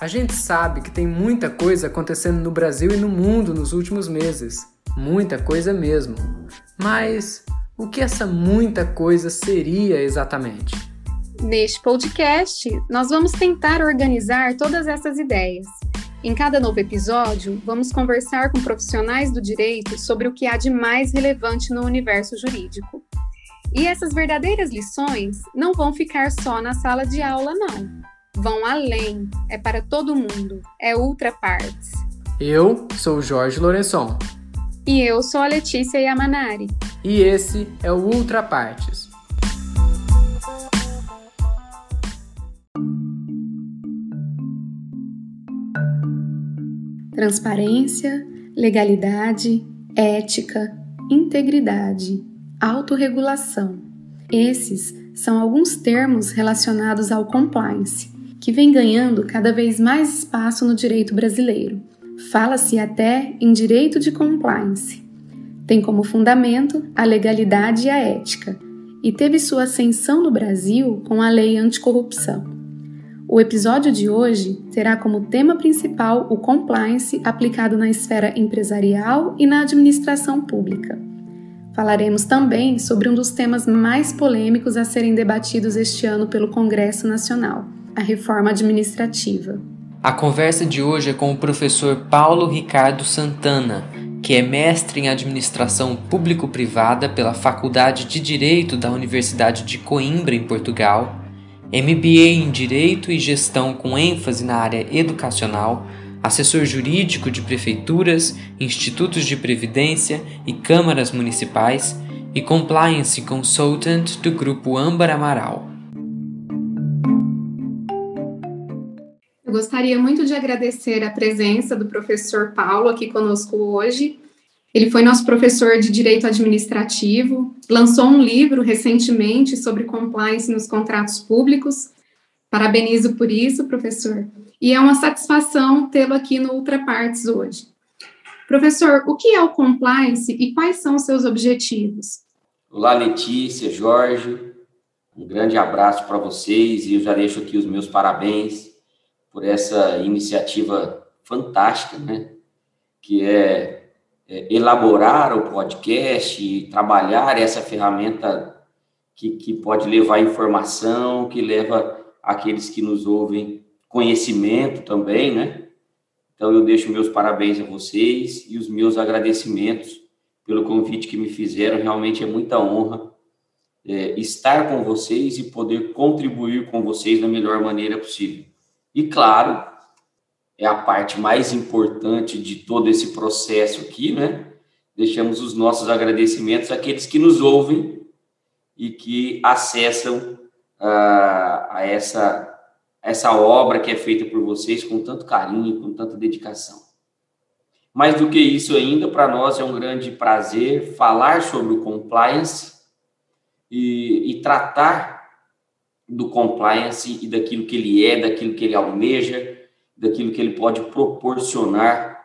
A gente sabe que tem muita coisa acontecendo no Brasil e no mundo nos últimos meses. Muita coisa mesmo. Mas o que essa muita coisa seria exatamente? Neste podcast, nós vamos tentar organizar todas essas ideias. Em cada novo episódio, vamos conversar com profissionais do direito sobre o que há de mais relevante no universo jurídico. E essas verdadeiras lições não vão ficar só na sala de aula, não vão além, é para todo mundo, é ultra partes. Eu sou o Jorge Lourençon. E eu sou a Letícia Yamanari. E esse é o Ultra Partes. Transparência, legalidade, ética, integridade, autorregulação. Esses são alguns termos relacionados ao compliance que vem ganhando cada vez mais espaço no direito brasileiro. Fala-se até em direito de compliance. Tem como fundamento a legalidade e a ética, e teve sua ascensão no Brasil com a Lei Anticorrupção. O episódio de hoje terá como tema principal o compliance aplicado na esfera empresarial e na administração pública. Falaremos também sobre um dos temas mais polêmicos a serem debatidos este ano pelo Congresso Nacional a reforma administrativa. A conversa de hoje é com o professor Paulo Ricardo Santana, que é mestre em administração público-privada pela Faculdade de Direito da Universidade de Coimbra, em Portugal, MBA em Direito e Gestão com ênfase na área educacional, assessor jurídico de prefeituras, institutos de previdência e câmaras municipais e compliance consultant do grupo Âmbar Amaral. Eu gostaria muito de agradecer a presença do professor Paulo aqui conosco hoje. Ele foi nosso professor de Direito Administrativo, lançou um livro recentemente sobre compliance nos contratos públicos. Parabenizo por isso, professor. E é uma satisfação tê-lo aqui no Ultra Partes hoje. Professor, o que é o compliance e quais são os seus objetivos? Olá, Letícia, Jorge. Um grande abraço para vocês e eu já deixo aqui os meus parabéns por essa iniciativa fantástica, né? Que é, é elaborar o podcast e trabalhar essa ferramenta que, que pode levar informação, que leva aqueles que nos ouvem conhecimento também, né? Então eu deixo meus parabéns a vocês e os meus agradecimentos pelo convite que me fizeram. Realmente é muita honra é, estar com vocês e poder contribuir com vocês da melhor maneira possível. E claro, é a parte mais importante de todo esse processo aqui, né? Deixamos os nossos agradecimentos àqueles que nos ouvem e que acessam uh, a essa, essa obra que é feita por vocês com tanto carinho, com tanta dedicação. Mais do que isso ainda, para nós é um grande prazer falar sobre o compliance e, e tratar do compliance e daquilo que ele é, daquilo que ele almeja, daquilo que ele pode proporcionar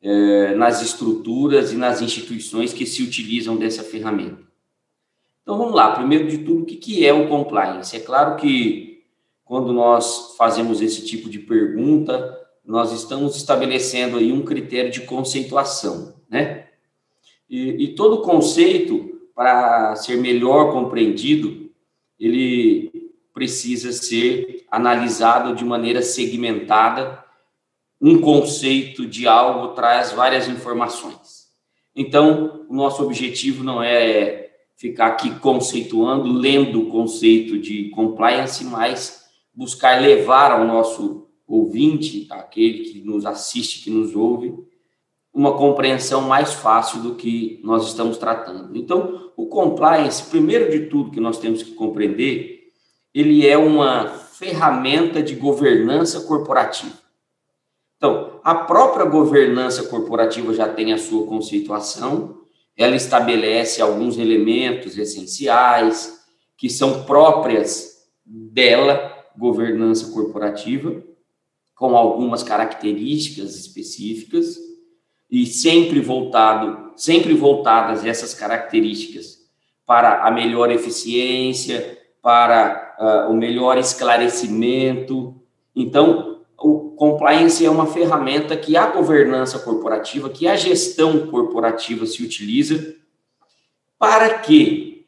é, nas estruturas e nas instituições que se utilizam dessa ferramenta. Então vamos lá, primeiro de tudo, o que, que é o compliance? É claro que quando nós fazemos esse tipo de pergunta, nós estamos estabelecendo aí um critério de conceituação, né? E, e todo conceito, para ser melhor compreendido, ele precisa ser analisado de maneira segmentada. Um conceito de algo traz várias informações. Então, o nosso objetivo não é ficar aqui conceituando, lendo o conceito de compliance, mas buscar levar ao nosso ouvinte, aquele que nos assiste, que nos ouve, uma compreensão mais fácil do que nós estamos tratando. Então, o compliance, primeiro de tudo que nós temos que compreender, ele é uma ferramenta de governança corporativa. Então, a própria governança corporativa já tem a sua conceituação, ela estabelece alguns elementos essenciais que são próprias dela, governança corporativa, com algumas características específicas e sempre voltado, sempre voltadas essas características para a melhor eficiência, para uh, o melhor esclarecimento. Então, o compliance é uma ferramenta que a governança corporativa, que a gestão corporativa se utiliza para quê?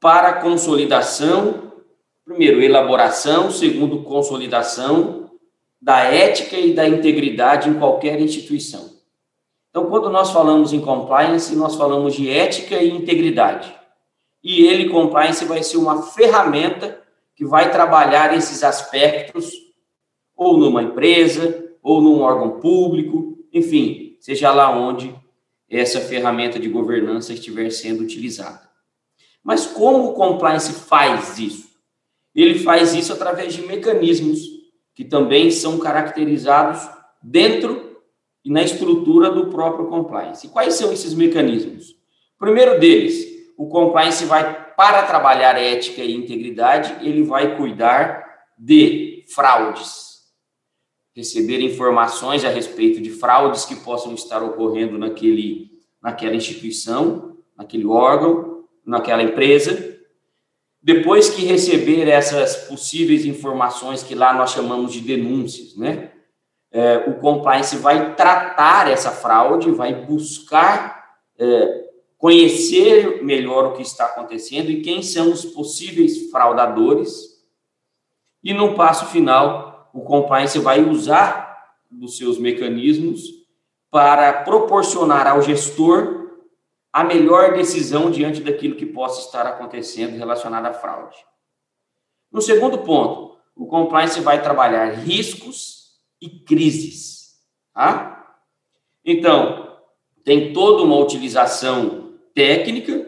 Para consolidação, primeiro, elaboração, segundo, consolidação da ética e da integridade em qualquer instituição. Então, quando nós falamos em compliance, nós falamos de ética e integridade. E ele, compliance, vai ser uma ferramenta que vai trabalhar esses aspectos ou numa empresa, ou num órgão público, enfim, seja lá onde essa ferramenta de governança estiver sendo utilizada. Mas como o compliance faz isso? Ele faz isso através de mecanismos que também são caracterizados dentro e na estrutura do próprio compliance. Quais são esses mecanismos? Primeiro deles, o compliance vai, para trabalhar ética e integridade, ele vai cuidar de fraudes, receber informações a respeito de fraudes que possam estar ocorrendo naquele, naquela instituição, naquele órgão, naquela empresa. Depois que receber essas possíveis informações que lá nós chamamos de denúncias, né? É, o compliance vai tratar essa fraude, vai buscar é, conhecer melhor o que está acontecendo e quem são os possíveis fraudadores. E no passo final, o compliance vai usar dos seus mecanismos para proporcionar ao gestor a melhor decisão diante daquilo que possa estar acontecendo relacionado à fraude. No segundo ponto, o compliance vai trabalhar riscos e crises. Tá? Então, tem toda uma utilização técnica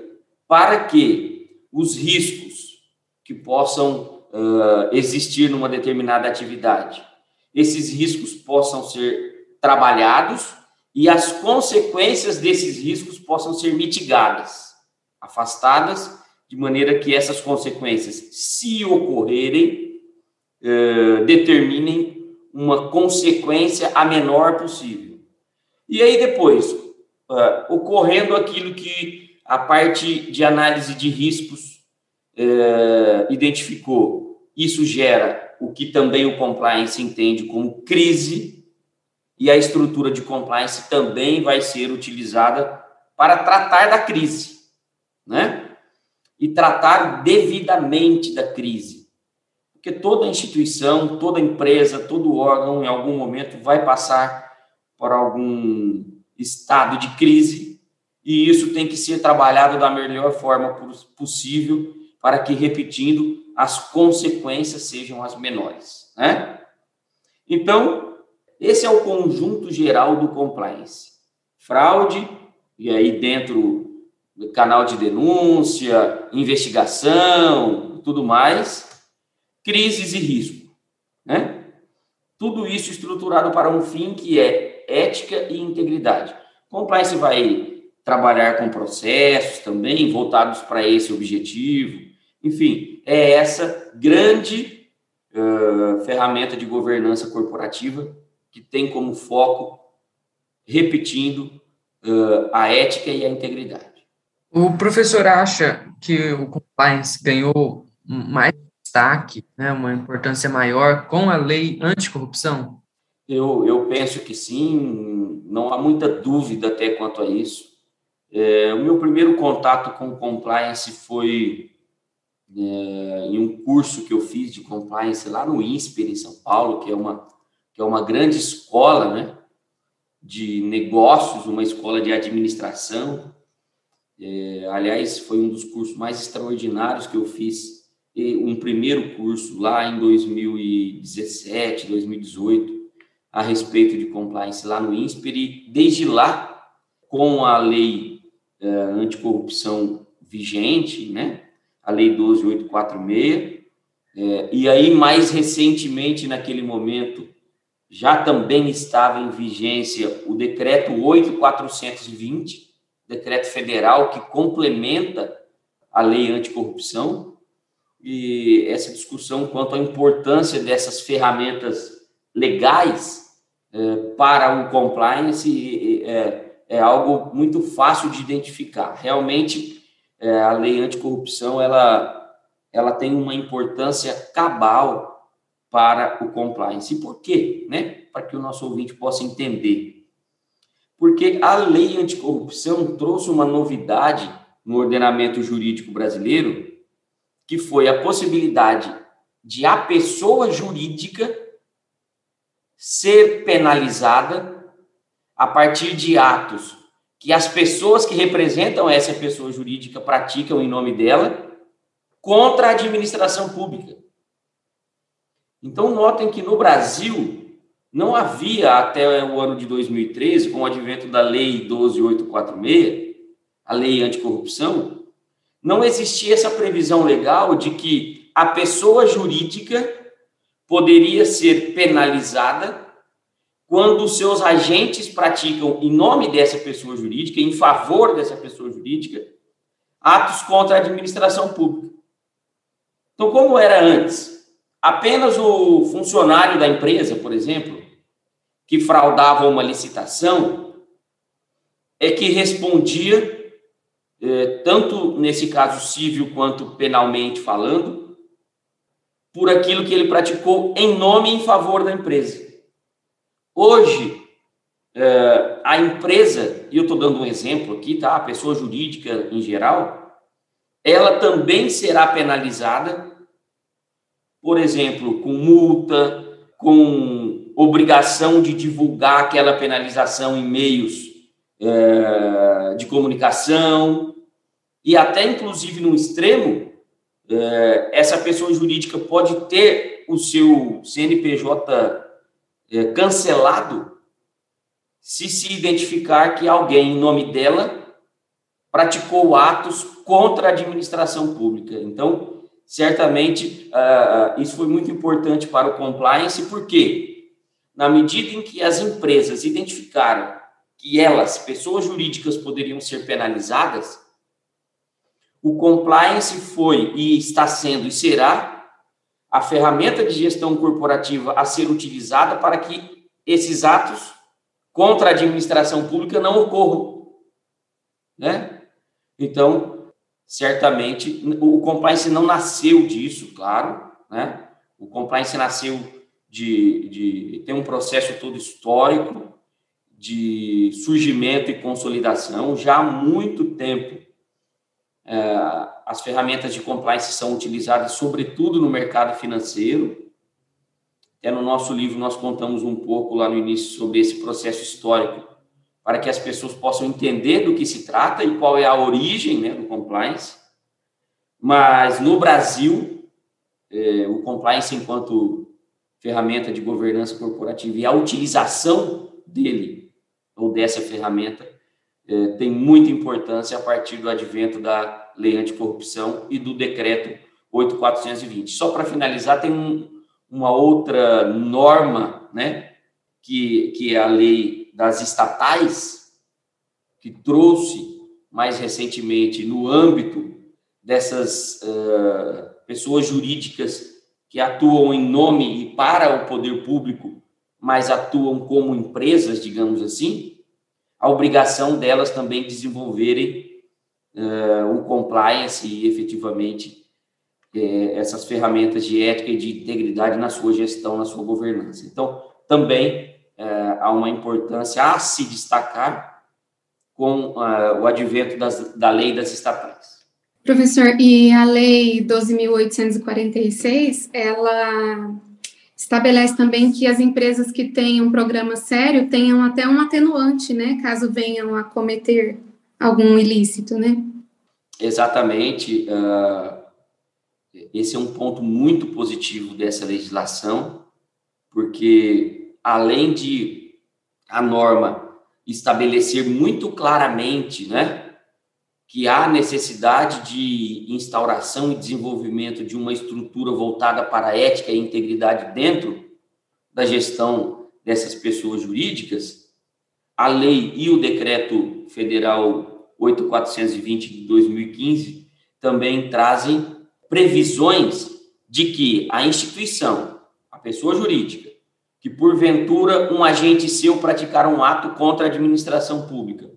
para que os riscos que possam uh, existir numa determinada atividade. Esses riscos possam ser trabalhados e as consequências desses riscos possam ser mitigadas, afastadas, de maneira que essas consequências, se ocorrerem, determinem uma consequência a menor possível. E aí depois, uh, ocorrendo aquilo que a parte de análise de riscos é, identificou, isso gera o que também o compliance entende como crise, e a estrutura de compliance também vai ser utilizada para tratar da crise, né? E tratar devidamente da crise. Porque toda instituição, toda empresa, todo órgão, em algum momento, vai passar por algum estado de crise, e isso tem que ser trabalhado da melhor forma possível para que, repetindo, as consequências sejam as menores. Né? Então, esse é o conjunto geral do compliance. Fraude, e aí dentro do canal de denúncia, investigação, tudo mais, crises e risco. Né? Tudo isso estruturado para um fim que é ética e integridade. Compliance vai trabalhar com processos também voltados para esse objetivo, enfim, é essa grande uh, ferramenta de governança corporativa que tem como foco, repetindo, uh, a ética e a integridade. O professor acha que o compliance ganhou mais destaque, né, uma importância maior com a lei anticorrupção? Eu, eu penso que sim, não há muita dúvida até quanto a isso. É, o meu primeiro contato com compliance foi é, em um curso que eu fiz de compliance lá no INSPER, em São Paulo, que é uma, que é uma grande escola né, de negócios, uma escola de administração. É, aliás, foi um dos cursos mais extraordinários que eu fiz, um primeiro curso lá em 2017, 2018, a respeito de compliance lá no INSPER, e desde lá, com a lei é, anticorrupção vigente, né, a Lei 12846, é, e aí, mais recentemente, naquele momento, já também estava em vigência o Decreto 8420, decreto federal que complementa a Lei Anticorrupção, e essa discussão quanto à importância dessas ferramentas legais é, para o compliance é, é algo muito fácil de identificar. Realmente, é, a lei anticorrupção ela, ela tem uma importância cabal para o compliance. E por quê? Né? Para que o nosso ouvinte possa entender. Porque a lei anticorrupção trouxe uma novidade no ordenamento jurídico brasileiro, que foi a possibilidade de a pessoa jurídica ser penalizada a partir de atos que as pessoas que representam essa pessoa jurídica praticam em nome dela contra a administração pública. Então, notem que no Brasil não havia até o ano de 2013, com o advento da Lei 12846, a Lei Anticorrupção, não existia essa previsão legal de que a pessoa jurídica poderia ser penalizada quando seus agentes praticam, em nome dessa pessoa jurídica, em favor dessa pessoa jurídica, atos contra a administração pública. Então, como era antes? Apenas o funcionário da empresa, por exemplo, que fraudava uma licitação, é que respondia, eh, tanto nesse caso civil quanto penalmente falando, por aquilo que ele praticou em nome e em favor da empresa. Hoje, é, a empresa, e eu estou dando um exemplo aqui, tá? A pessoa jurídica em geral, ela também será penalizada, por exemplo, com multa, com obrigação de divulgar aquela penalização em meios é, de comunicação, e até inclusive no extremo, essa pessoa jurídica pode ter o seu CNPJ é, cancelado se se identificar que alguém, em nome dela, praticou atos contra a administração pública. Então, certamente, uh, isso foi muito importante para o compliance, porque, na medida em que as empresas identificaram que elas, pessoas jurídicas, poderiam ser penalizadas, o compliance foi e está sendo e será a ferramenta de gestão corporativa a ser utilizada para que esses atos contra a administração pública não ocorram, né? Então, certamente, o compliance não nasceu disso, claro, né? O compliance nasceu de, de tem um processo todo histórico de surgimento e consolidação já há muito tempo. As ferramentas de compliance são utilizadas sobretudo no mercado financeiro. Até no nosso livro nós contamos um pouco lá no início sobre esse processo histórico, para que as pessoas possam entender do que se trata e qual é a origem né, do compliance. Mas no Brasil, é, o compliance enquanto ferramenta de governança corporativa e a utilização dele ou dessa ferramenta é, tem muita importância a partir do advento da lei anticorrupção e do decreto 8420. Só para finalizar, tem um, uma outra norma, né, que, que é a lei das estatais, que trouxe mais recentemente no âmbito dessas uh, pessoas jurídicas que atuam em nome e para o poder público, mas atuam como empresas, digamos assim, a obrigação delas também desenvolverem uh, o compliance e efetivamente uh, essas ferramentas de ética e de integridade na sua gestão, na sua governança. Então, também uh, há uma importância a se destacar com o advento das, da lei das estatais. Professor, e a lei 12.846, ela estabelece também que as empresas que têm um programa sério tenham até um atenuante, né, caso venham a cometer algum ilícito, né? Exatamente. Uh, esse é um ponto muito positivo dessa legislação, porque além de a norma estabelecer muito claramente, né, que há necessidade de instauração e desenvolvimento de uma estrutura voltada para a ética e integridade dentro da gestão dessas pessoas jurídicas, a lei e o decreto federal 8420 de 2015 também trazem previsões de que a instituição, a pessoa jurídica, que porventura um agente seu praticar um ato contra a administração pública,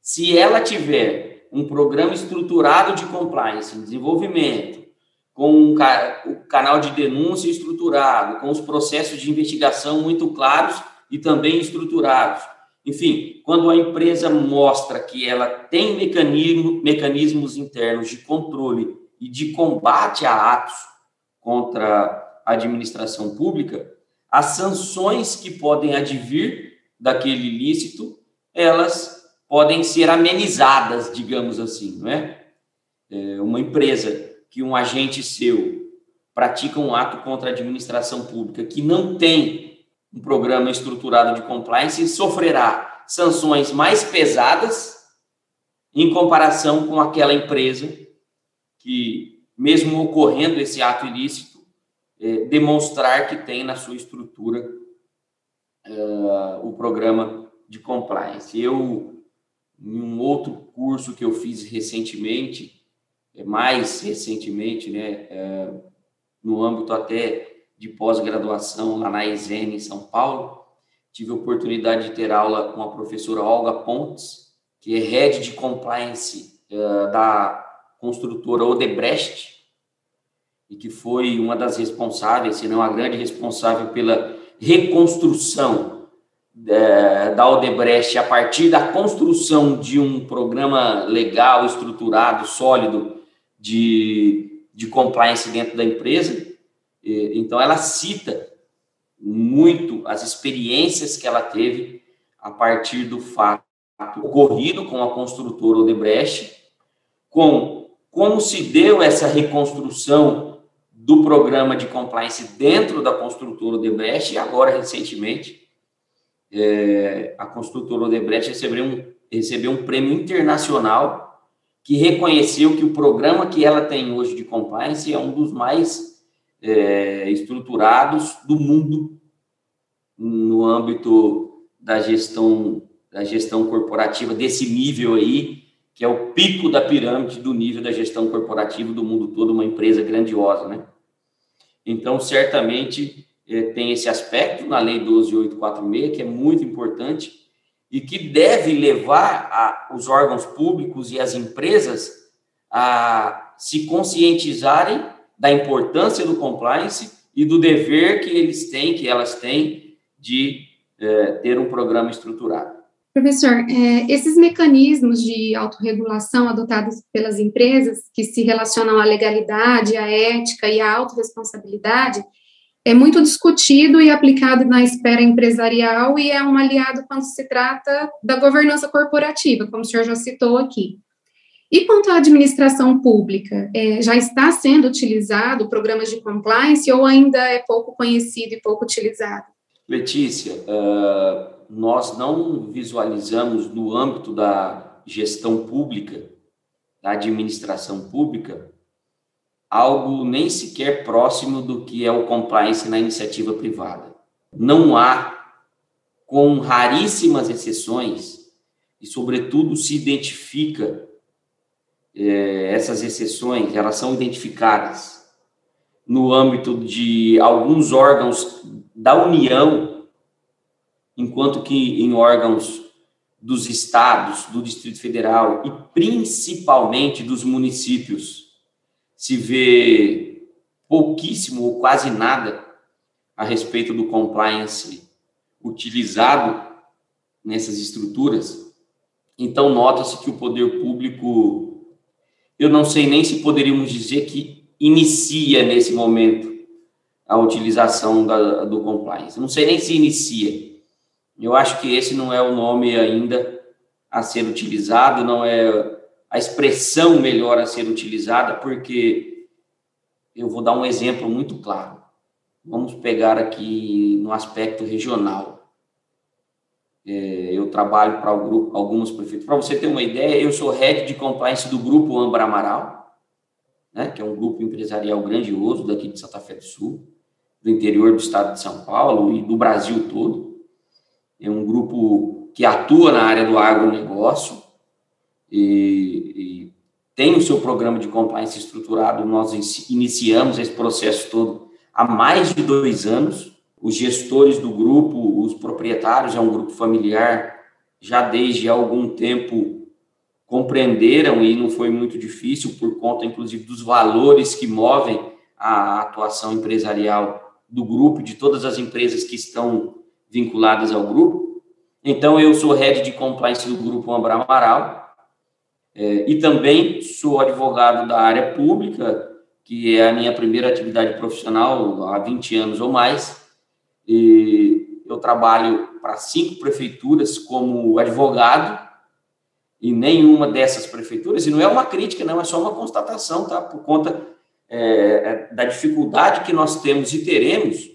se ela tiver um programa estruturado de compliance, desenvolvimento, com o canal de denúncia estruturado, com os processos de investigação muito claros e também estruturados. Enfim, quando a empresa mostra que ela tem mecanismo, mecanismos internos de controle e de combate a atos contra a administração pública, as sanções que podem advir daquele ilícito, elas podem ser amenizadas, digamos assim, não é? é uma empresa que um agente seu pratica um ato contra a administração pública que não tem um programa estruturado de compliance sofrerá sanções mais pesadas em comparação com aquela empresa que, mesmo ocorrendo esse ato ilícito, é, demonstrar que tem na sua estrutura uh, o programa de compliance. Eu, em um outro curso que eu fiz recentemente, é, mais recentemente, né, é, no âmbito até de pós-graduação lá na ESN em São Paulo, tive a oportunidade de ter aula com a professora Olga Pontes, que é head de compliance uh, da construtora Odebrecht, e que foi uma das responsáveis, se não a grande responsável pela reconstrução uh, da Odebrecht a partir da construção de um programa legal, estruturado, sólido de, de compliance dentro da empresa. Então, ela cita muito as experiências que ela teve a partir do fato ocorrido com a construtora Odebrecht, com como se deu essa reconstrução do programa de compliance dentro da construtora Odebrecht e agora, recentemente, é, a construtora Odebrecht recebeu um, recebeu um prêmio internacional que reconheceu que o programa que ela tem hoje de compliance é um dos mais é, estruturados do mundo no âmbito da gestão da gestão corporativa desse nível aí, que é o pico da pirâmide do nível da gestão corporativa do mundo todo, uma empresa grandiosa, né? Então, certamente é, tem esse aspecto na Lei 12846, que é muito importante e que deve levar a, os órgãos públicos e as empresas a se conscientizarem da importância do compliance e do dever que eles têm, que elas têm, de é, ter um programa estruturado. Professor, é, esses mecanismos de autorregulação adotados pelas empresas, que se relacionam à legalidade, à ética e à autorresponsabilidade, é muito discutido e aplicado na esfera empresarial e é um aliado quando se trata da governança corporativa, como o senhor já citou aqui. E quanto à administração pública, é, já está sendo utilizado programas de compliance ou ainda é pouco conhecido e pouco utilizado? Letícia, uh, nós não visualizamos no âmbito da gestão pública, da administração pública, algo nem sequer próximo do que é o compliance na iniciativa privada. Não há, com raríssimas exceções, e sobretudo se identifica é, essas exceções, elas são identificadas no âmbito de alguns órgãos da União, enquanto que em órgãos dos estados, do Distrito Federal e principalmente dos municípios se vê pouquíssimo ou quase nada a respeito do compliance utilizado nessas estruturas. Então, nota-se que o poder público, eu não sei nem se poderíamos dizer que inicia nesse momento a utilização da, do compliance. não sei nem se inicia. Eu acho que esse não é o nome ainda a ser utilizado, não é a expressão melhor a ser utilizada, porque eu vou dar um exemplo muito claro. Vamos pegar aqui no aspecto regional. É, eu trabalho para alguns prefeitos. Para você ter uma ideia, eu sou head de compliance do grupo Ambra Amaral, né, que é um grupo empresarial grandioso daqui de Santa Fé do Sul, do interior do estado de São Paulo e do Brasil todo. É um grupo que atua na área do agronegócio, e, e tem o seu programa de compliance estruturado. Nós iniciamos esse processo todo há mais de dois anos. Os gestores do grupo, os proprietários, é um grupo familiar, já desde algum tempo compreenderam e não foi muito difícil por conta, inclusive, dos valores que movem a atuação empresarial do grupo, de todas as empresas que estão vinculadas ao grupo. Então, eu sou head de compliance do grupo Ambra Amaral é, e também sou advogado da área pública, que é a minha primeira atividade profissional há 20 anos ou mais. E eu trabalho para cinco prefeituras como advogado e nenhuma dessas prefeituras, e não é uma crítica, não, é só uma constatação, tá? Por conta é, é da dificuldade que nós temos e teremos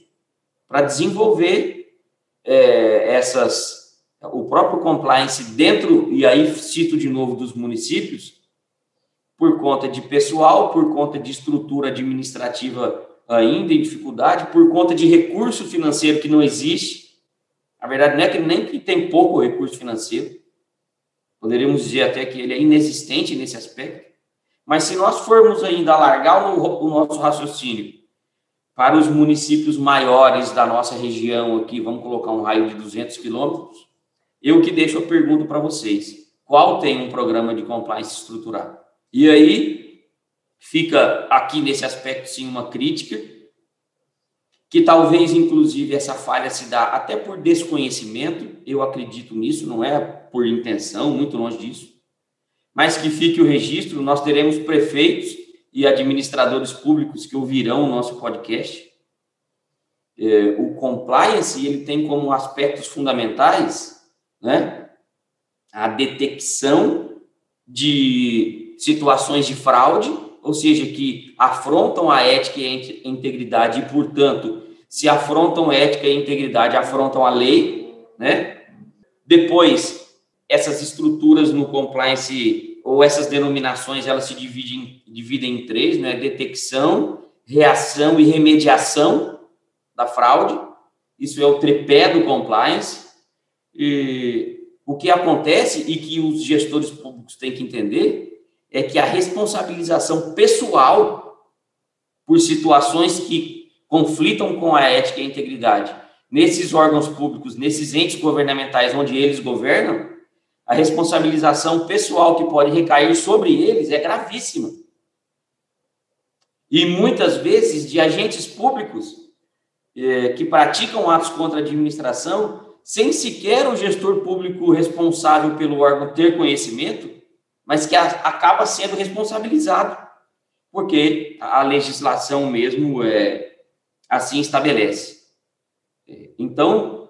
para desenvolver é, essas, o próprio compliance dentro, e aí cito de novo dos municípios, por conta de pessoal, por conta de estrutura administrativa ainda em dificuldade, por conta de recurso financeiro que não existe. A verdade não é que nem que tem pouco recurso financeiro, Poderíamos dizer até que ele é inexistente nesse aspecto. Mas se nós formos ainda alargar o, nosso raciocínio para os municípios maiores da nossa região aqui, vamos colocar um raio de 200 quilômetros, eu que deixo a pergunta para vocês. Qual tem um programa de compliance estruturado? E aí fica aqui nesse aspecto sim uma crítica, que talvez, inclusive, essa falha se dá até por desconhecimento, eu acredito nisso, não é por intenção, muito longe disso, mas que fique o registro, nós teremos prefeitos e administradores públicos que ouvirão o nosso podcast. É, o compliance, ele tem como aspectos fundamentais, né, a detecção de situações de fraude, ou seja, que afrontam a ética e a integridade e, portanto, se afrontam ética e integridade, afrontam a lei, né? Depois, essas estruturas no compliance ou essas denominações, elas se dividem, dividem em três, né? Detecção, reação e remediação da fraude. Isso é o tripé do compliance. E o que acontece e que os gestores públicos têm que entender é que a responsabilização pessoal por situações que conflitam com a ética e a integridade nesses órgãos públicos, nesses entes governamentais onde eles governam, a responsabilização pessoal que pode recair sobre eles é gravíssima. E muitas vezes de agentes públicos eh, que praticam atos contra a administração sem sequer o gestor público responsável pelo órgão ter conhecimento, mas que a, acaba sendo responsabilizado, porque a legislação mesmo é, assim estabelece. Então,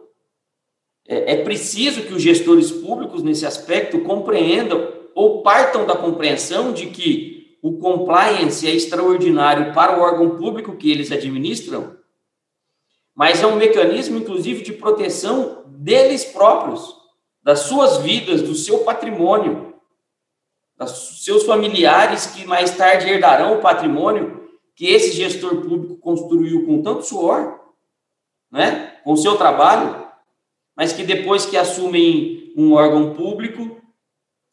é, é preciso que os gestores públicos, nesse aspecto, compreendam ou partam da compreensão de que o compliance é extraordinário para o órgão público que eles administram, mas é um mecanismo, inclusive, de proteção deles próprios, das suas vidas, do seu patrimônio seus familiares que mais tarde herdarão o patrimônio que esse gestor público construiu com tanto suor, né? com seu trabalho, mas que depois que assumem um órgão público,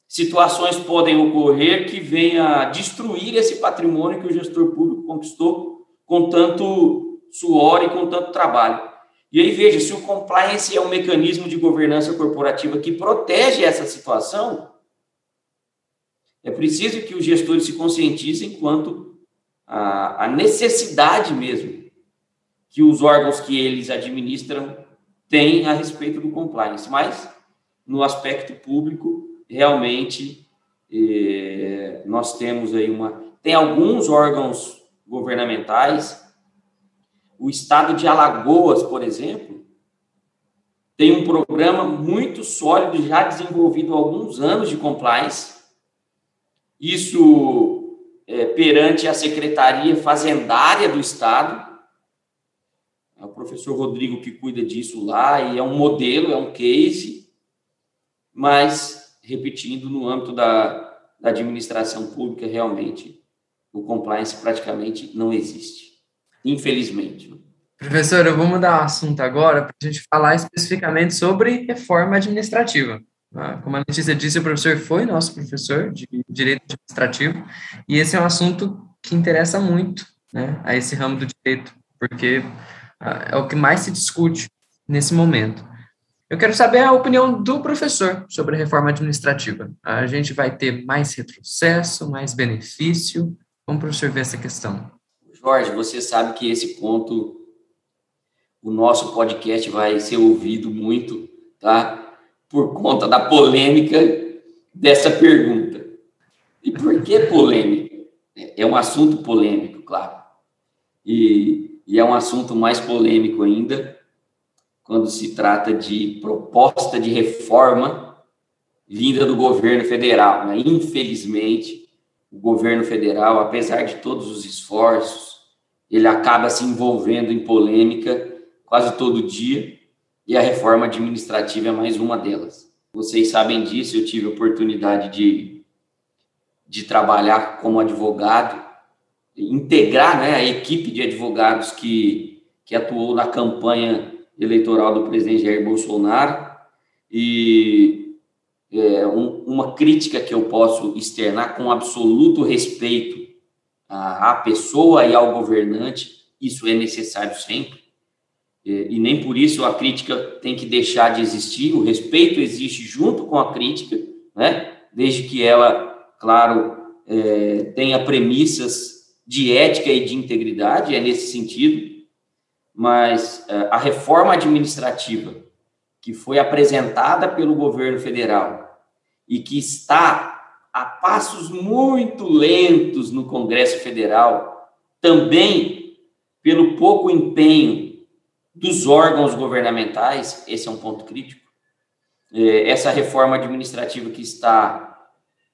situações podem ocorrer que venha destruir esse patrimônio que o gestor público conquistou com tanto suor e com tanto trabalho. E aí veja, se o compliance é um mecanismo de governança corporativa que protege essa situação, é preciso que os gestores se conscientizem quanto à, necessidade mesmo que os órgãos que eles administram têm a respeito do compliance. Mas, no aspecto público, realmente, eh, nós temos aí uma... Tem alguns órgãos governamentais, o estado de Alagoas, por exemplo, tem um programa muito sólido, já desenvolvido há alguns anos de compliance, isso é, perante a Secretaria Fazendária do Estado. É o professor Rodrigo que cuida disso lá, e é um modelo, é um case, mas, repetindo, no âmbito da, da administração pública, realmente, o compliance praticamente não existe, infelizmente. Professor, eu vou mudar o assunto agora para a gente falar especificamente sobre reforma administrativa. Ah, como a Letícia disse, o professor foi nosso professor de direito administrativo, e esse é um assunto que interessa muito né, a esse ramo do direito, porque ah, é o que mais se discute nesse momento. Eu quero saber a opinião do professor sobre a reforma administrativa. A gente vai ter mais retrocesso, mais benefício? Como o professor vê essa questão? Jorge, você sabe que esse ponto, o nosso podcast vai ser ouvido muito, tá? Por conta da polêmica dessa pergunta. E por que polêmica? É um assunto polêmico, claro. E, e é um assunto mais polêmico ainda quando se trata de proposta de reforma vinda do governo federal. Né? Infelizmente, o governo federal, apesar de todos os esforços, ele acaba se envolvendo em polêmica quase todo dia, e a reforma administrativa é mais uma delas. Vocês sabem disso, eu tive oportunidade de, de trabalhar como advogado, integrar né, a equipe de advogados que, que atuou na campanha eleitoral do presidente Jair Bolsonaro e é, um, uma crítica que eu posso externar com absoluto respeito à, à pessoa e ao governante, isso é necessário sempre, e nem por isso a crítica tem que deixar de existir, o respeito existe junto com a crítica, né? desde que ela, claro, é, tenha premissas de ética e de integridade, é nesse sentido, mas uh, a reforma administrativa que foi apresentada pelo governo federal e que está a passos muito lentos no Congresso Federal, também pelo pouco empenho dos órgãos governamentais, esse é um ponto crítico. É, essa reforma administrativa que está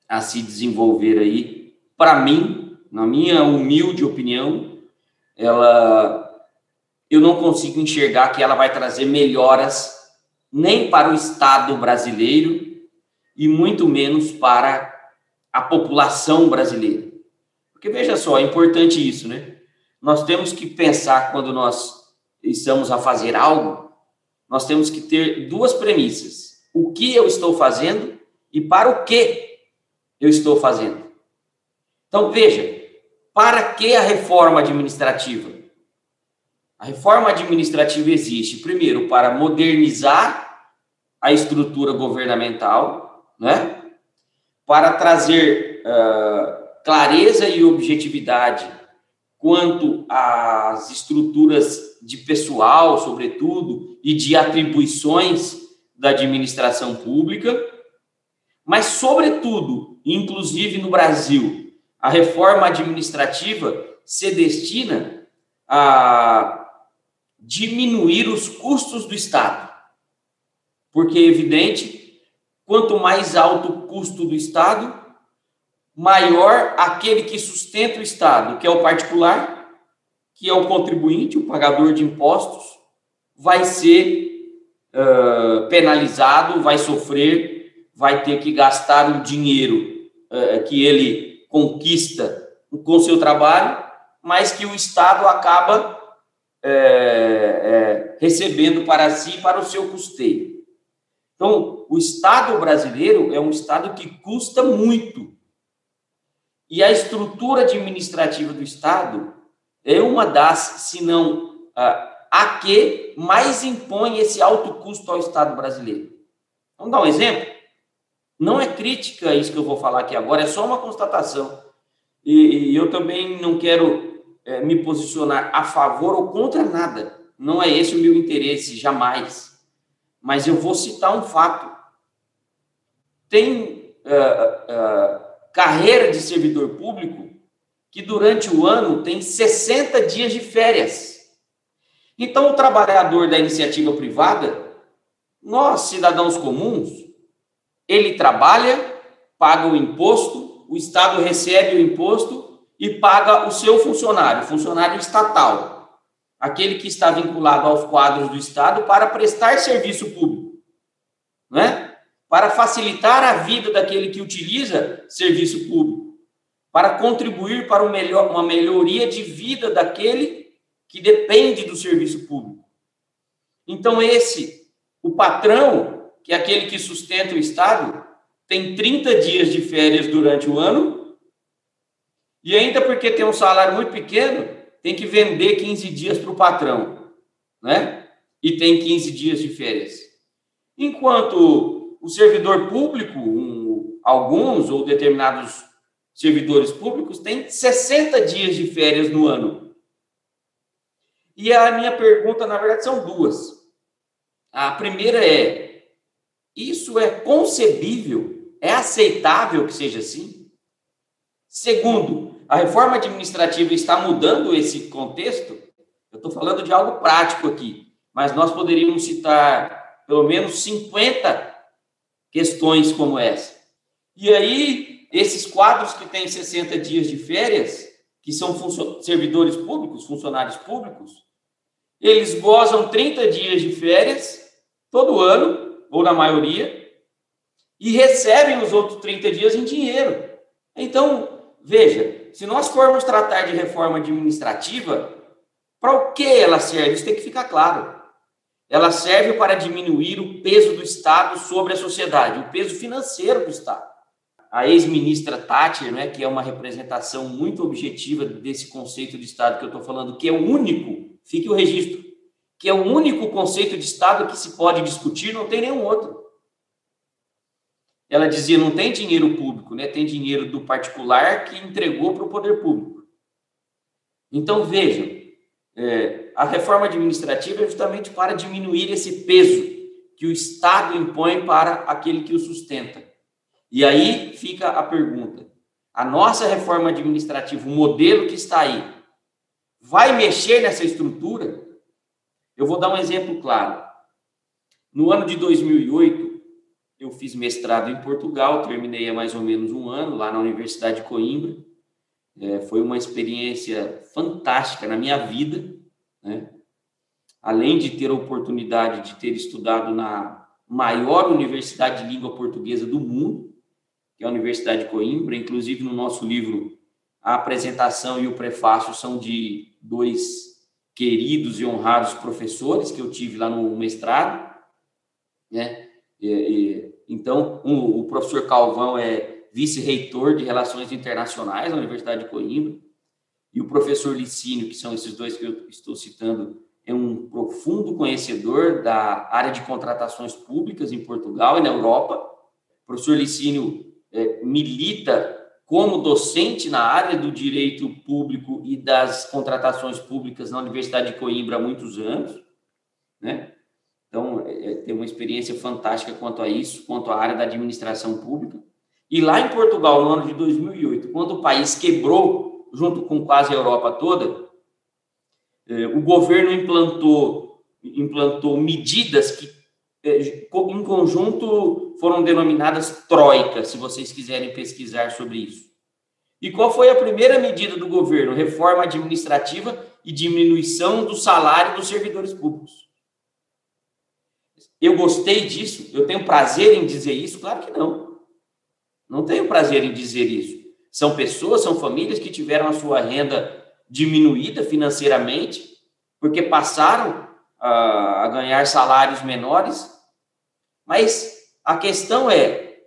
a se desenvolver aí, para mim, na minha humilde opinião, ela eu não consigo enxergar que ela vai trazer melhoras nem para o Estado brasileiro e muito menos para a população brasileira. Porque veja só, é importante isso, né? Nós temos que pensar quando nós estamos a fazer algo, nós temos que ter duas premissas: o que eu estou fazendo e para o que eu estou fazendo. Então veja, para que a reforma administrativa? A reforma administrativa existe, primeiro, para modernizar a estrutura governamental, né? para trazer uh, clareza e objetividade quanto às estruturas de pessoal, sobretudo, e de atribuições da administração pública, mas, sobretudo, inclusive no Brasil, a reforma administrativa se destina a diminuir os custos do Estado. Porque é evidente, quanto mais alto o custo do Estado, maior aquele que sustenta o Estado, que é o particular, que é o contribuinte, o pagador de impostos, vai ser uh, penalizado, vai sofrer, vai ter que gastar o dinheiro uh, que ele conquista com seu trabalho, mas que o Estado acaba recebendo para si para o seu custeio. Então, o Estado brasileiro é um Estado que custa muito. E a estrutura administrativa do Estado é uma das, se não a, a que mais impõe esse alto custo ao Estado brasileiro. Vamos dar um exemplo? Não é crítica isso que eu vou falar aqui agora, é só uma constatação. E, e eu também não quero é, me posicionar a favor ou contra nada. Não é esse o meu interesse, jamais. Mas eu vou citar um fato. Tem uh, uh, carreira de servidor público que durante o ano tem 60 dias de férias. Então, o trabalhador da iniciativa privada, nós, cidadãos comuns, ele trabalha, paga o imposto, o Estado recebe o imposto e paga o seu funcionário, funcionário estatal, aquele que está vinculado aos quadros do Estado para prestar serviço público, né? Para facilitar a vida daquele que utiliza serviço público, para contribuir para uma melhoria de vida daquele que depende do serviço público. Então, esse, o patrão, que é aquele que sustenta o Estado, tem 30 dias de férias durante o ano e ainda porque tem um salário muito pequeno, tem que vender 15 dias para o patrão, né? E tem 15 dias de férias. Enquanto o servidor público, um, alguns ou determinados servidores públicos, têm 60 dias de férias no ano. E a minha pergunta, na verdade, são duas. A primeira é: isso é concebível? É aceitável que seja assim? Segundo, a reforma administrativa está mudando esse contexto? Eu estou falando de algo prático aqui, mas nós poderíamos citar pelo menos 50 questões como essa. E aí, esses quadros que têm 60 dias de férias, que são servidores públicos, funcionários públicos, eles gozam 30 dias de férias todo ano, ou na maioria, e recebem os outros 30 dias em dinheiro. Então, veja, se nós formos tratar de reforma administrativa, para o que ela serve? Isso tem que ficar claro. Ela serve para diminuir o peso do Estado sobre a sociedade, o peso financeiro do Estado. A ex-ministra Thatcher, né, que é uma representação muito objetiva desse conceito de Estado que eu estou falando, que é o único, fique o registro, que é o único conceito de Estado que se pode discutir, não tem nenhum outro. Ela dizia: não tem dinheiro público, né? tem dinheiro do particular que entregou para o poder público. Então, vejam, é, a reforma administrativa é justamente para diminuir esse peso que o Estado impõe para aquele que o sustenta. E aí fica a pergunta: a nossa reforma administrativa, o modelo que está aí, vai mexer nessa estrutura? Eu vou dar um exemplo claro. No ano de 2008, eu fiz mestrado em Portugal, terminei há mais ou menos um ano lá na Universidade de Coimbra. É, foi uma experiência fantástica na minha vida, né? Além de ter a oportunidade de ter estudado na maior universidade de língua portuguesa do mundo, que é a Universidade de Coimbra, inclusive no nosso livro a apresentação e o prefácio são de dois queridos e honrados professores que eu tive lá no mestrado, né? E, e, então, um, o professor Calvão é vice-reitor de Relações Internacionais da Universidade de Coimbra, e o professor Licínio, que são esses dois que eu estou citando, é um profundo conhecedor da área de contratações públicas em Portugal e na Europa. O professor Licínio é, milita como docente na área do direito público e das contratações públicas na Universidade de Coimbra há muitos anos, né? Então, é, é, tem uma experiência fantástica quanto a isso, quanto à área da administração pública. E lá em Portugal, no ano de 2008, quando o país quebrou, junto com quase a Europa toda, é, o governo implantou, implantou medidas que, é, em conjunto, foram denominadas troicas, se vocês quiserem pesquisar sobre isso. E qual foi a primeira medida do governo? Reforma administrativa e diminuição do salário dos servidores públicos. Eu gostei disso? Eu tenho prazer em dizer isso? Claro que não. Não tenho prazer em dizer isso. São pessoas, são famílias que tiveram a sua renda diminuída financeiramente, porque passaram a, ganhar salários menores, mas a questão é: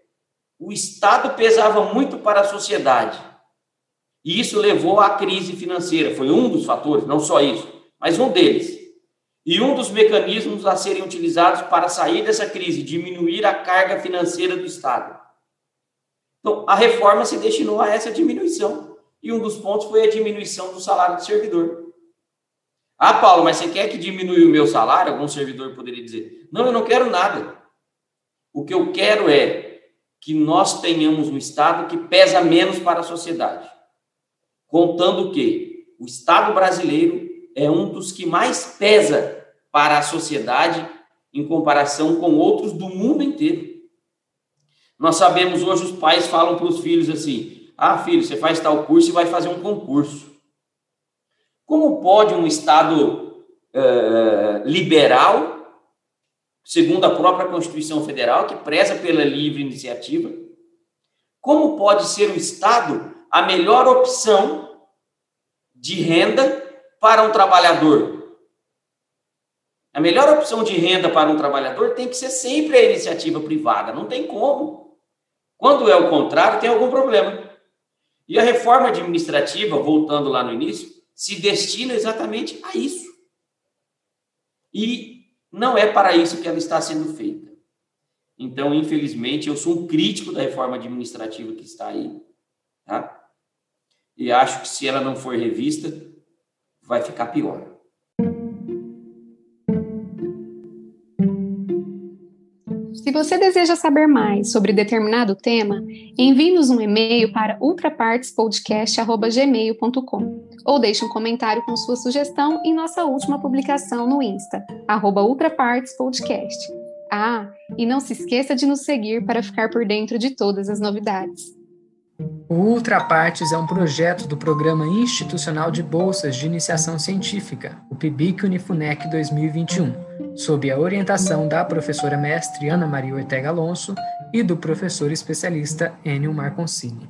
o Estado pesava muito para a sociedade. E isso levou à crise financeira. Foi um dos fatores, não só isso, mas um deles. E um dos mecanismos a serem utilizados para sair dessa crise, diminuir a carga financeira do Estado. Então, a reforma se destinou a essa diminuição. E um dos pontos foi a diminuição do salário do servidor. Ah, Paulo, mas você quer que diminua o meu salário? Algum servidor poderia dizer. Não, eu não quero nada. O que eu quero é que nós tenhamos um Estado que pesa menos para a sociedade. Contando que o Estado brasileiro é um dos que mais pesa para a sociedade em comparação com outros do mundo inteiro. Nós sabemos hoje os pais falam para os filhos assim: ah, filho, você faz tal curso e vai fazer um concurso. Como pode um Estado uh, liberal segundo a própria Constituição Federal, que preza pela livre iniciativa, como pode ser o Estado a melhor opção de renda para um trabalhador? A melhor opção de renda para um trabalhador tem que ser sempre a iniciativa privada, não tem como. Quando é o contrário, tem algum problema. E a reforma administrativa, voltando lá no início, se destina exatamente a isso. E não é para isso que ela está sendo feita. Então, infelizmente, eu sou um crítico da reforma administrativa que está aí, tá? E acho que se ela não for revista, vai ficar pior. Se você deseja saber mais sobre determinado tema, envie-nos um e-mail para ultrapartespodcast.gmail.com ou deixe um comentário com sua sugestão em nossa última publicação no Insta, arroba ultrapartespodcast. Ah, e não se esqueça de nos seguir para ficar por dentro de todas as novidades. O Ultrapartes é um projeto do Programa Institucional de Bolsas de Iniciação Científica, o PIBIC Unifunec 2021, sob a orientação da professora mestre Ana Maria Ortega Alonso e do professor especialista Enio Marconcini.